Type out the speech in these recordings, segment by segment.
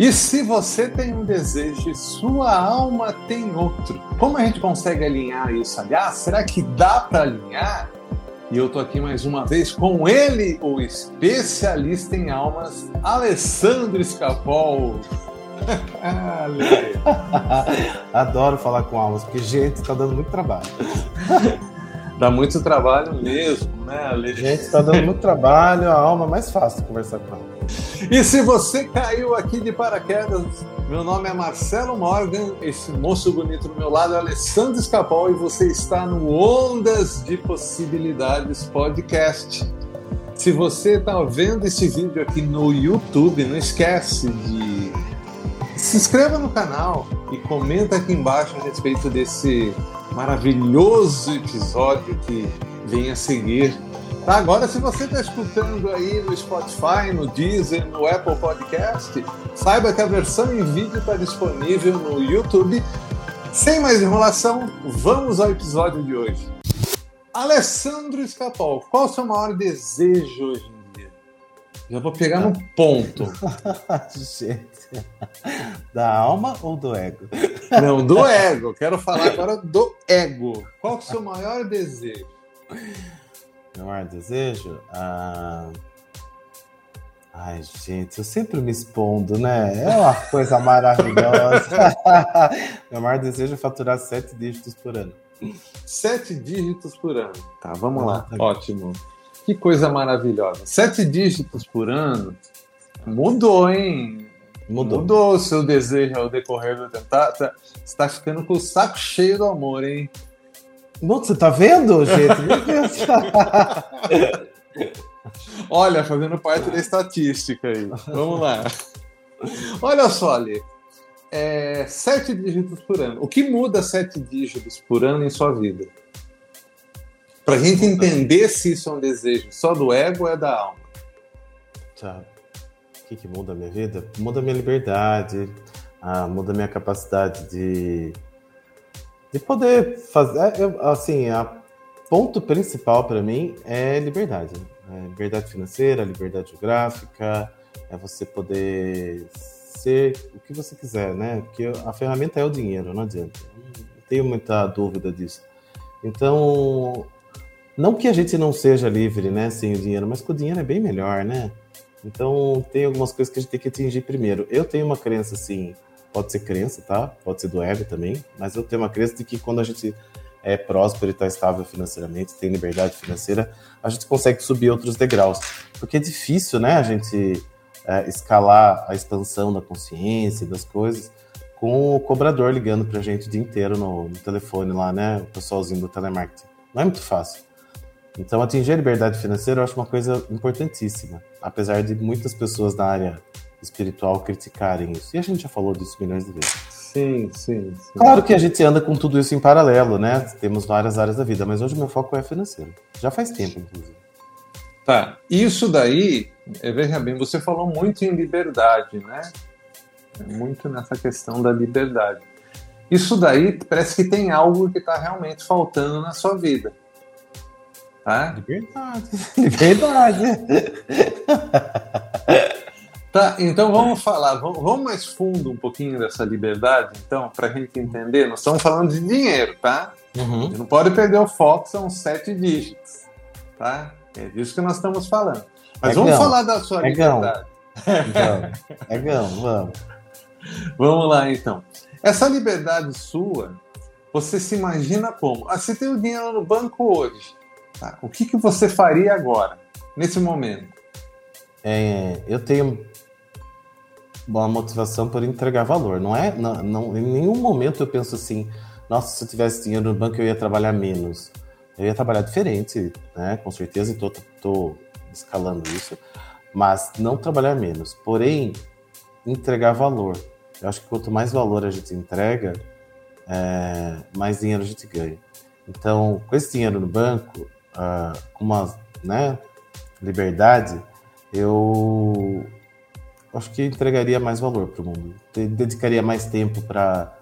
E se você tem um desejo e sua alma tem outro, como a gente consegue alinhar isso? Aliás, será que dá para alinhar? E eu tô aqui mais uma vez com ele, o especialista em almas, Alessandro Escapol. Adoro falar com almas, porque, gente, tá dando muito trabalho. Dá muito trabalho mesmo, né, Ale? Gente, tá dando muito trabalho, a alma é mais fácil conversar com ela. E se você caiu aqui de paraquedas, meu nome é Marcelo Morgan, esse moço bonito do meu lado é Alessandro Escapol e você está no Ondas de Possibilidades Podcast. Se você está vendo esse vídeo aqui no YouTube, não esquece de se inscreva no canal e comenta aqui embaixo a respeito desse maravilhoso episódio que vem a seguir Tá, agora, se você está escutando aí no Spotify, no Deezer, no Apple Podcast, saiba que a versão em vídeo está disponível no YouTube. Sem mais enrolação, vamos ao episódio de hoje. Alessandro Escapol, qual o seu maior desejo hoje em dia? Já vou pegar no ponto. Gente, da alma ou do ego? Não, do ego. Quero falar agora do ego. Qual o seu maior desejo? Meu maior desejo? Ah... Ai, gente, eu sempre me expondo, né? É uma coisa maravilhosa. Meu maior desejo é faturar sete dígitos por ano. Sete dígitos por ano. Tá, vamos ah, lá. Tá Ótimo. Que coisa maravilhosa. Sete dígitos por ano mudou, hein? Mudou. Mudou o seu desejo ao decorrer do tempo. Tá, tá, você tá ficando com o saco cheio do amor, hein? Você tá vendo, gente? Meu Deus. Olha, fazendo parte da estatística aí. Vamos lá. Olha só ali. É, sete dígitos por ano. O que muda sete dígitos por ano em sua vida? Para a gente entender se isso é um desejo só do ego ou é da alma. Tá. Que, que muda a minha vida? Muda a minha liberdade, ah, muda a minha capacidade de de poder fazer. É, eu, assim, a ponto principal para mim é liberdade. É liberdade financeira, liberdade geográfica, é você poder ser o que você quiser, né? Porque a ferramenta é o dinheiro, não adianta. Não tenho muita dúvida disso. Então, não que a gente não seja livre, né, sem o dinheiro, mas com o dinheiro é bem melhor, né? Então, tem algumas coisas que a gente tem que atingir primeiro. Eu tenho uma crença assim, pode ser crença, tá? Pode ser do ego também, mas eu tenho uma crença de que quando a gente é próspero e está estável financeiramente, tem liberdade financeira, a gente consegue subir outros degraus. Porque é difícil, né, a gente é, escalar a expansão da consciência das coisas com o cobrador ligando para a gente o dia inteiro no, no, telefone lá, né, o pessoalzinho do telemarketing. Não é muito fácil. Então, atingir a liberdade financeira eu acho uma coisa importantíssima, apesar de muitas pessoas da área espiritual criticarem isso. E a gente já falou disso milhões de vezes. Sim, sim, sim. Claro que a gente anda com tudo isso em paralelo, né? Temos várias áreas da vida, mas hoje o meu foco é financeiro. Já faz tempo, inclusive. Tá. Isso daí, é, veja bem, você falou muito em liberdade, né? Muito nessa questão da liberdade. Isso daí parece que tem algo que está realmente faltando na sua vida. Tá? Liberdade. Liberdade. Tá, então vamos falar, vamos, vamos mais fundo um pouquinho dessa liberdade, então, para a gente entender. Nós estamos falando de dinheiro, tá? Uhum. não pode perder o foco, são sete dígitos, tá? É disso que nós estamos falando. Mas é vamos gão. falar da sua é liberdade. É gão, vamos. Vamos lá, então. Essa liberdade sua, você se imagina como? Ah, você tem o dinheiro no banco hoje, tá? O que, que você faria agora, nesse momento? É, eu tenho uma motivação por entregar valor. Não é, não, não, em nenhum momento eu penso assim, nossa, se eu tivesse dinheiro no banco eu ia trabalhar menos. Eu ia trabalhar diferente, né? Com certeza, estou escalando isso, mas não trabalhar menos. Porém, entregar valor. Eu acho que quanto mais valor a gente entrega, é, mais dinheiro a gente ganha. Então, com esse dinheiro no banco, com uma né, liberdade, eu acho que entregaria mais valor para o mundo. Dedicaria mais tempo para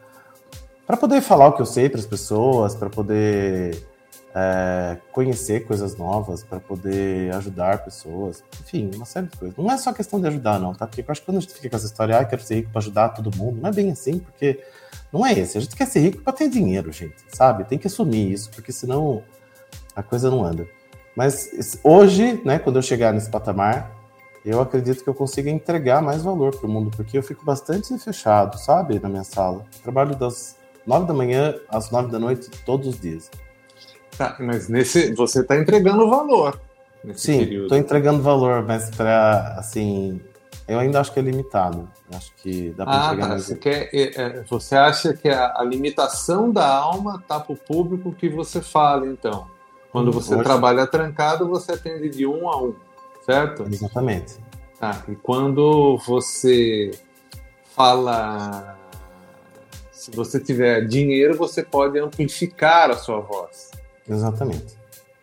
para poder falar o que eu sei para as pessoas, para poder é, conhecer coisas novas, para poder ajudar pessoas, enfim, uma série de coisas. Não é só questão de ajudar, não, tá? Porque eu acho que quando a gente fica com essa história, ah, quero ser rico para ajudar todo mundo, não é bem assim, porque não é esse. A gente quer ser rico para ter dinheiro, gente, sabe? Tem que assumir isso, porque senão a coisa não anda. Mas hoje, né, quando eu chegar nesse patamar, eu acredito que eu consiga entregar mais valor para o mundo, porque eu fico bastante fechado, sabe, na minha sala. Trabalho das nove da manhã às nove da noite todos os dias. Tá, mas nesse você está entregando valor. Sim, estou entregando valor, mas para assim, eu ainda acho que é limitado. Acho que dá para ah, entregar tá. mais. Você, quer, é, é, você acha que a, a limitação da alma está para o público que você fala, então? Quando você Hoje... trabalha trancado, você atende de um a um, certo? Exatamente. Tá, e quando você fala se você tiver dinheiro, você pode amplificar a sua voz. Exatamente.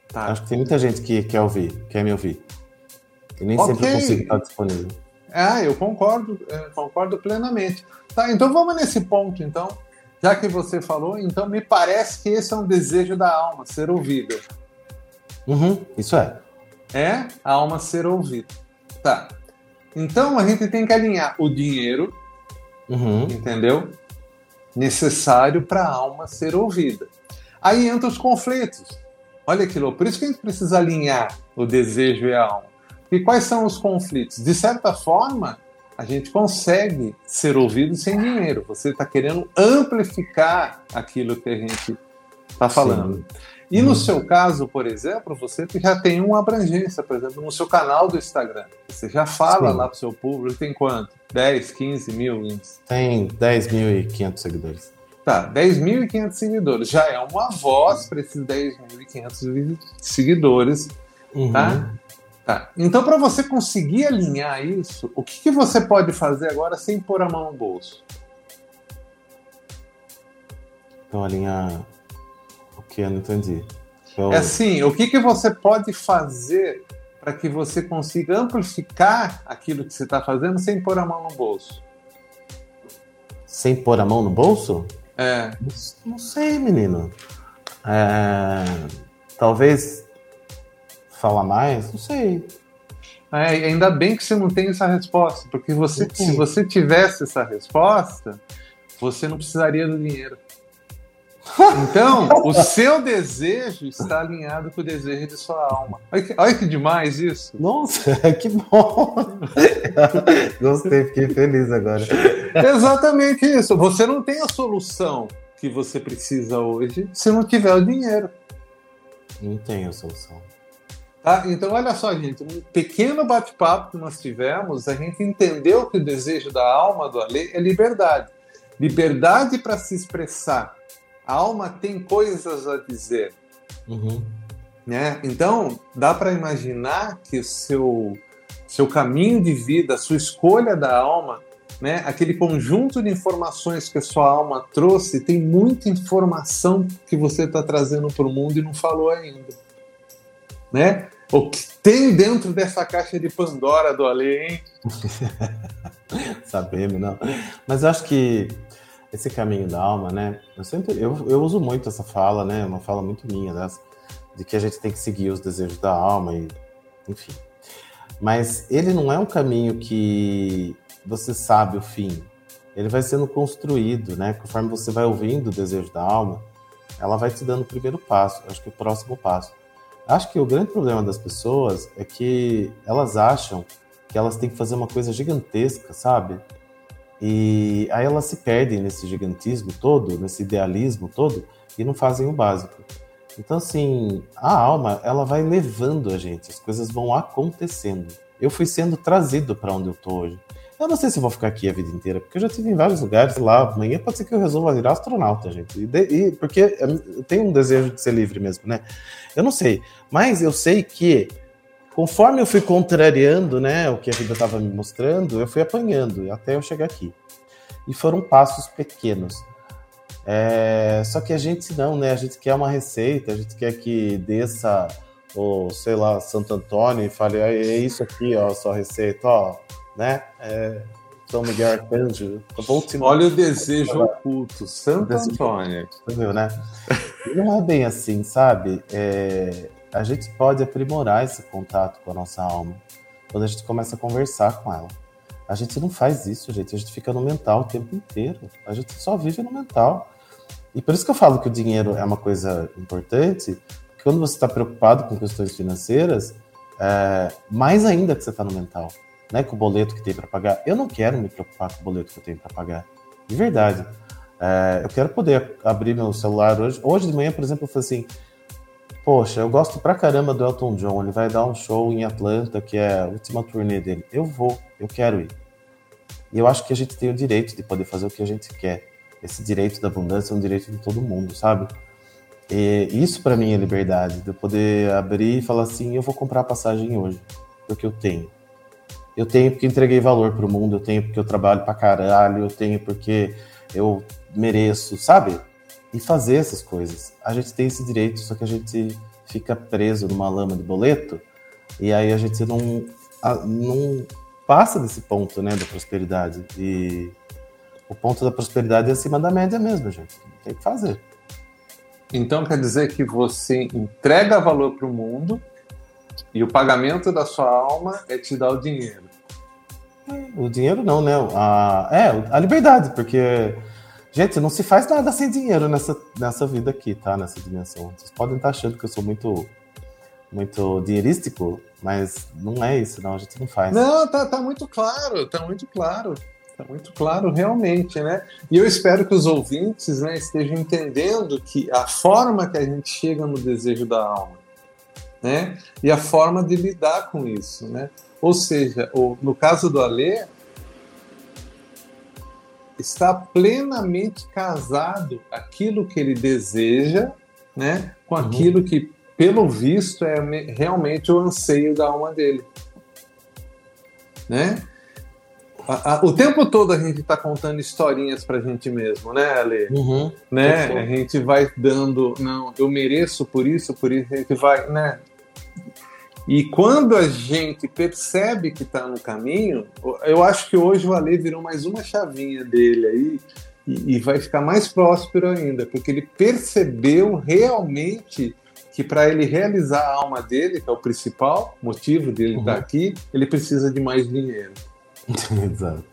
Tá. Acho que tem muita gente que quer ouvir, quer me ouvir. E nem okay. sempre eu consigo estar disponível. Ah, eu concordo, eu concordo plenamente. Tá, então vamos nesse ponto, então. Já que você falou, então me parece que esse é um desejo da alma, ser ouvida. Uhum, isso é. É a alma ser ouvida. Tá. Então a gente tem que alinhar o dinheiro, uhum. entendeu? Necessário para a alma ser ouvida. Aí entra os conflitos. Olha aquilo, por isso que a gente precisa alinhar o desejo e a alma. E quais são os conflitos? De certa forma, a gente consegue ser ouvido sem dinheiro. Você está querendo amplificar aquilo que a gente está falando. Sim. E no hum. seu caso, por exemplo, você já tem uma abrangência, por exemplo, no seu canal do Instagram. Você já fala Sim. lá para o seu público, tem quanto? 10, 15 mil? Tem 10.500 seguidores. Tá, 10.500 seguidores. Já é uma voz para esses 10.500 seguidores, uhum. tá? Tá. Então, para você conseguir alinhar isso, o que, que você pode fazer agora sem pôr a mão no bolso? Então, alinhar o que eu não entendi. Então... É assim, o que, que você pode fazer para que você consiga amplificar aquilo que você está fazendo sem pôr a mão no bolso? Sem pôr a mão no bolso? É. Não sei, menino. É, talvez falar mais, não sei. É, ainda bem que você não tem essa resposta, porque você, se você tivesse essa resposta, você não precisaria do dinheiro. Então, o seu desejo está alinhado com o desejo de sua alma. Olha que, olha que demais isso. Nossa, que bom! Gostei, fiquei feliz agora. Exatamente isso. Você não tem a solução que você precisa hoje se não tiver o dinheiro. Não tem a solução. Tá? Então, olha só, gente, um pequeno bate-papo que nós tivemos, a gente entendeu que o desejo da alma do Ale é liberdade. Liberdade para se expressar a alma tem coisas a dizer. Uhum. Né? Então, dá para imaginar que o seu, seu caminho de vida, a sua escolha da alma, né? aquele conjunto de informações que a sua alma trouxe, tem muita informação que você está trazendo para o mundo e não falou ainda. Né? O que tem dentro dessa caixa de Pandora do Ale, hein? Sabemos, não. Mas acho que esse caminho da alma, né? Eu sempre eu, eu uso muito essa fala, né? Uma fala muito minha dessa, de que a gente tem que seguir os desejos da alma e enfim. Mas ele não é um caminho que você sabe o fim. Ele vai sendo construído, né? Conforme você vai ouvindo o desejo da alma, ela vai te dando o primeiro passo, acho que o próximo passo. Acho que o grande problema das pessoas é que elas acham que elas têm que fazer uma coisa gigantesca, sabe? E aí elas se perdem nesse gigantismo todo, nesse idealismo todo, e não fazem o básico. Então, assim, a alma, ela vai levando a gente, as coisas vão acontecendo. Eu fui sendo trazido para onde eu tô hoje. Eu não sei se vou ficar aqui a vida inteira, porque eu já estive em vários lugares lá. Amanhã pode ser que eu resolva virar astronauta, gente. E, de, e porque eu tenho um desejo de ser livre mesmo, né? Eu não sei. Mas eu sei que conforme eu fui contrariando, né, o que a vida estava me mostrando, eu fui apanhando até eu chegar aqui. E foram passos pequenos. É, só que a gente não, né? A gente quer uma receita, a gente quer que desça, ou sei lá, Santo Antônio e fale, é isso aqui, ó, sua receita, ó, né? É, São Miguel Arcanjo. Olha o desejo oculto, Santo Antônio. Viu, né? Não é bem assim, sabe? É, a gente pode aprimorar esse contato com a nossa alma quando a gente começa a conversar com ela. A gente não faz isso, gente. A gente fica no mental o tempo inteiro. A gente só vive no mental. E por isso que eu falo que o dinheiro é uma coisa importante, porque quando você está preocupado com questões financeiras, é, mais ainda que você está no mental, né? Com o boleto que tem para pagar. Eu não quero me preocupar com o boleto que eu tenho para pagar. De verdade. É, eu quero poder abrir meu celular hoje. Hoje de manhã, por exemplo, eu falei assim: Poxa, eu gosto pra caramba do Elton John. Ele vai dar um show em Atlanta, que é a última turnê dele. Eu vou, eu quero ir. E eu acho que a gente tem o direito de poder fazer o que a gente quer. Esse direito da abundância é um direito de todo mundo, sabe? E isso para mim é liberdade, de eu poder abrir e falar assim: eu vou comprar a passagem hoje, porque eu tenho. Eu tenho porque entreguei valor pro mundo, eu tenho porque eu trabalho pra caralho, eu tenho porque eu mereço, sabe? E fazer essas coisas. A gente tem esse direito, só que a gente fica preso numa lama de boleto e aí a gente não, não passa desse ponto, né, da prosperidade. E o ponto da prosperidade é acima da média mesmo, gente. Tem que fazer. Então quer dizer que você entrega valor para o mundo e o pagamento da sua alma é te dar o dinheiro. O dinheiro não, né? A, é, a liberdade, porque Gente, não se faz nada sem dinheiro nessa, nessa vida aqui, tá? Nessa dimensão. Vocês podem estar achando que eu sou muito muito dinheirístico, mas não é isso, não. A gente não faz. Não, tá, tá muito claro, tá muito claro. Tá muito claro, realmente, né? E eu espero que os ouvintes né, estejam entendendo que a forma que a gente chega no desejo da alma, né? E a forma de lidar com isso, né? Ou seja, no caso do Alê, está plenamente casado aquilo que ele deseja, né, com uhum. aquilo que, pelo visto, é realmente o anseio da alma dele, né? A, a, o tempo todo a gente está contando historinhas para a gente mesmo, né, Ale? Uhum. Né? A gente vai dando, não, eu mereço por isso, por isso, a gente vai, né? E quando a gente percebe que está no caminho, eu acho que hoje o Ale virou mais uma chavinha dele aí e, e vai ficar mais próspero ainda, porque ele percebeu realmente que para ele realizar a alma dele, que é o principal motivo dele uhum. estar tá aqui, ele precisa de mais dinheiro. Exato.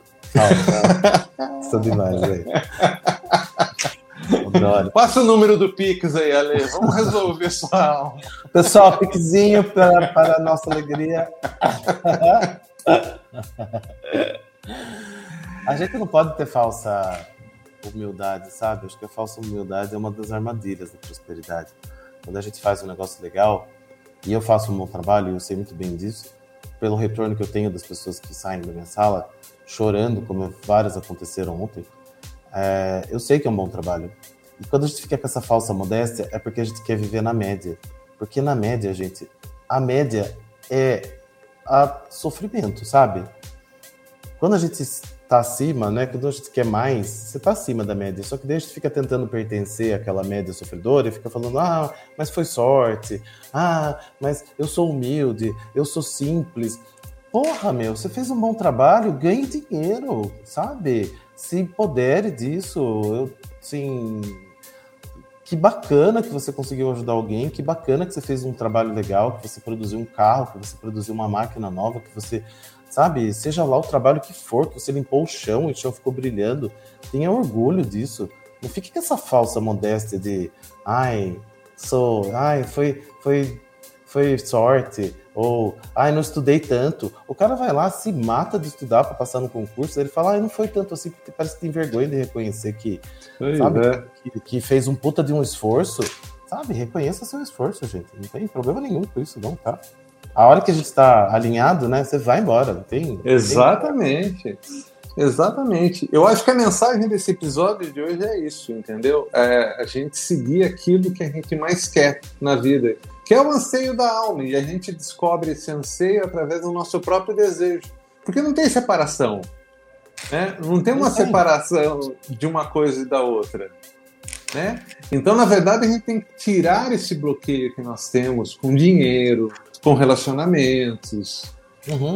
Isso demais, velho. Passa o número do Pix aí, Ale. Vamos resolver sua alma. Pessoal, Pixinho para, para a nossa alegria. A gente não pode ter falsa humildade, sabe? Acho que a falsa humildade é uma das armadilhas da prosperidade. Quando a gente faz um negócio legal, e eu faço um bom trabalho, e eu sei muito bem disso, pelo retorno que eu tenho das pessoas que saem da minha sala chorando, como várias aconteceram ontem, é, eu sei que é um bom trabalho. E quando a gente fica com essa falsa modéstia, é porque a gente quer viver na média. Porque na média, gente, a média é a sofrimento, sabe? Quando a gente está acima, né? Quando a gente quer mais, você está acima da média. Só que daí a gente fica tentando pertencer àquela média sofredora e fica falando, ah, mas foi sorte. Ah, mas eu sou humilde, eu sou simples. Porra, meu, você fez um bom trabalho, ganhe dinheiro, sabe? se empodere disso. Eu, sim, que bacana que você conseguiu ajudar alguém, que bacana que você fez um trabalho legal, que você produziu um carro, que você produziu uma máquina nova, que você, sabe, seja lá o trabalho que for, que você limpou o chão e o chão ficou brilhando. Tenha orgulho disso. Não fique com essa falsa modéstia de, ai, sou, ai, foi, foi, foi sorte, ou, ai, não estudei tanto. O cara vai lá, se mata de estudar para passar no concurso, ele fala, ah, não foi tanto assim, porque parece que tem vergonha de reconhecer que, sabe, é. que, que, fez um puta de um esforço. Sabe, reconheça seu esforço, gente. Não tem problema nenhum com isso, não, tá? A hora que a gente está alinhado, né, você vai embora, não tem... Exatamente. Exatamente. Eu acho que a mensagem desse episódio de hoje é isso, entendeu? É a gente seguir aquilo que a gente mais quer na vida que é o anseio da alma, e a gente descobre esse anseio através do nosso próprio desejo. Porque não tem separação. Né? Não tem uma separação de uma coisa e da outra. Né? Então, na verdade, a gente tem que tirar esse bloqueio que nós temos com dinheiro, com relacionamentos, uhum.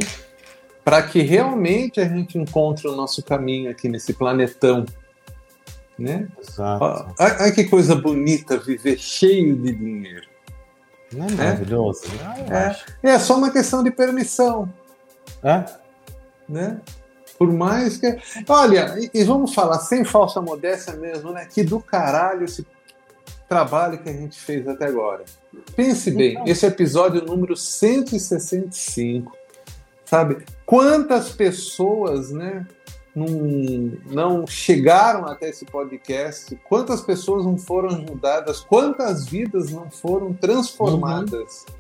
para que realmente a gente encontre o nosso caminho aqui nesse planetão. Né? Exato. Olha que coisa bonita viver cheio de dinheiro. Não é maravilhoso? É, é, é só uma questão de permissão. É? Né? Por mais que. Olha, e, vamos falar sem falsa modéstia mesmo, né? Que do caralho esse trabalho que a gente fez até agora. Pense bem, então... esse episódio número 165, sabe? Quantas pessoas, né? Não, não chegaram até esse podcast, quantas pessoas não foram ajudadas, quantas vidas não foram transformadas. Uhum.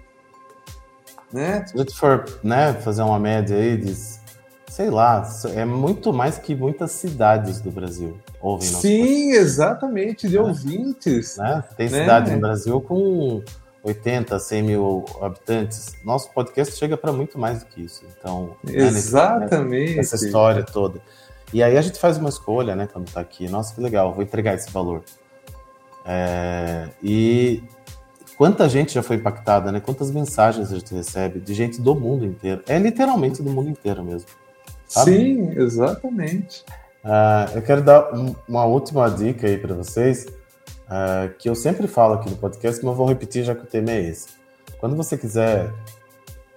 Né? Se a gente for né, fazer uma média aí de sei lá, é muito mais que muitas cidades do Brasil ouvem Sim, exatamente, de é. ouvintes. Né? Tem né? cidades no Brasil com 80, 100 mil habitantes. Nosso podcast chega para muito mais do que isso. Então, exatamente. Né, essa história toda. E aí a gente faz uma escolha, né, quando está aqui. Nossa, que legal, vou entregar esse valor. É, e quanta gente já foi impactada, né? Quantas mensagens a gente recebe de gente do mundo inteiro. É literalmente do mundo inteiro mesmo. Sabe? Sim, exatamente. Uh, eu quero dar um, uma última dica aí para vocês, uh, que eu sempre falo aqui no podcast, mas vou repetir já que o tema é esse. Quando você quiser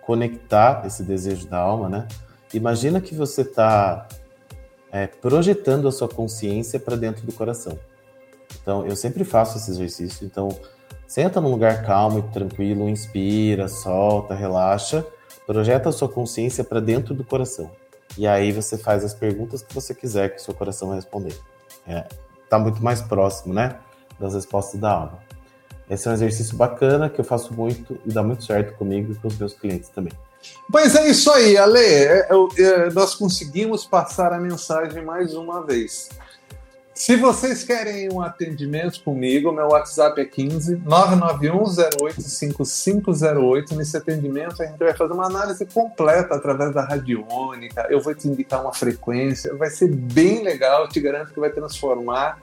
conectar esse desejo da alma, né? Imagina que você está é, projetando a sua consciência para dentro do coração. Então, eu sempre faço esse exercício. Então, senta num lugar calmo e tranquilo, inspira, solta, relaxa, projeta a sua consciência para dentro do coração. E aí você faz as perguntas que você quiser que o seu coração vai responder. É, tá muito mais próximo, né, das respostas da alma. Esse é um exercício bacana que eu faço muito e dá muito certo comigo e com os meus clientes também. Pois é isso aí, Ale. É, é, é, nós conseguimos passar a mensagem mais uma vez. Se vocês querem um atendimento comigo, meu WhatsApp é 15 991085508. Nesse atendimento, a gente vai fazer uma análise completa através da radiônica. Eu vou te indicar uma frequência, vai ser bem legal. Eu te garanto que vai transformar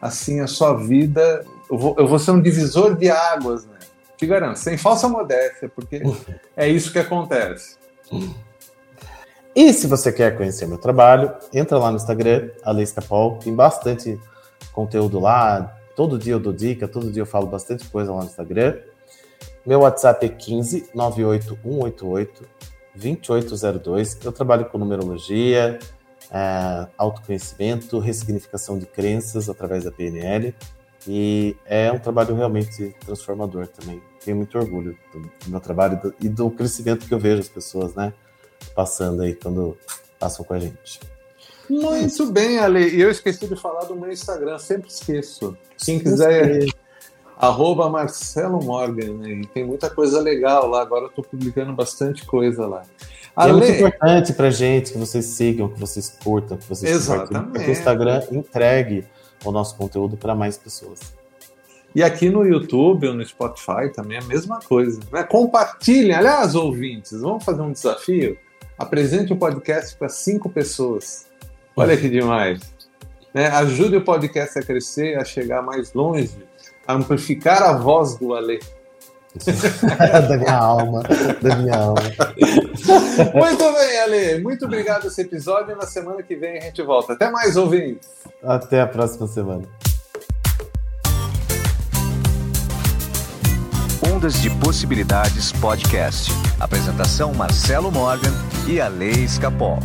assim a sua vida. Eu vou, eu vou ser um divisor de águas, né? Te garanto, sem falsa modéstia, porque é isso que acontece. E se você quer conhecer meu trabalho, entra lá no Instagram, Alex Capol, tem bastante conteúdo lá. Todo dia eu dou dica, todo dia eu falo bastante coisa lá no Instagram. Meu WhatsApp é 15 98188 2802. Eu trabalho com numerologia, é, autoconhecimento, ressignificação de crenças através da PNL. E é um trabalho realmente transformador também. Tenho muito orgulho do, do meu trabalho e do, e do crescimento que eu vejo as pessoas, né? passando aí quando passam com a gente. Muito bem, Ale. E eu esqueci de falar do meu Instagram, sempre esqueço. Quem quiser, arroba Marcelo Morgan, né? tem muita coisa legal lá. Agora eu estou publicando bastante coisa lá. Ale... É muito importante para gente que vocês sigam, que vocês curtam, que vocês Exatamente. Que o Instagram entregue o nosso conteúdo para mais pessoas. E aqui no YouTube ou no Spotify também é a mesma coisa. Né? Compartilhem, aliás, ouvintes, vamos fazer um desafio? Apresente o podcast para cinco pessoas. Olha que demais. Né? Ajude o podcast a crescer, a chegar mais longe, a amplificar a voz do Ale. da minha alma, da minha alma. Muito bem, Ale. Muito obrigado esse episódio. Na semana que vem a gente volta. Até mais, ouvintes. Até a próxima semana. Ondas de Possibilidades Podcast. Apresentação Marcelo Morgan e a Lei Escapol.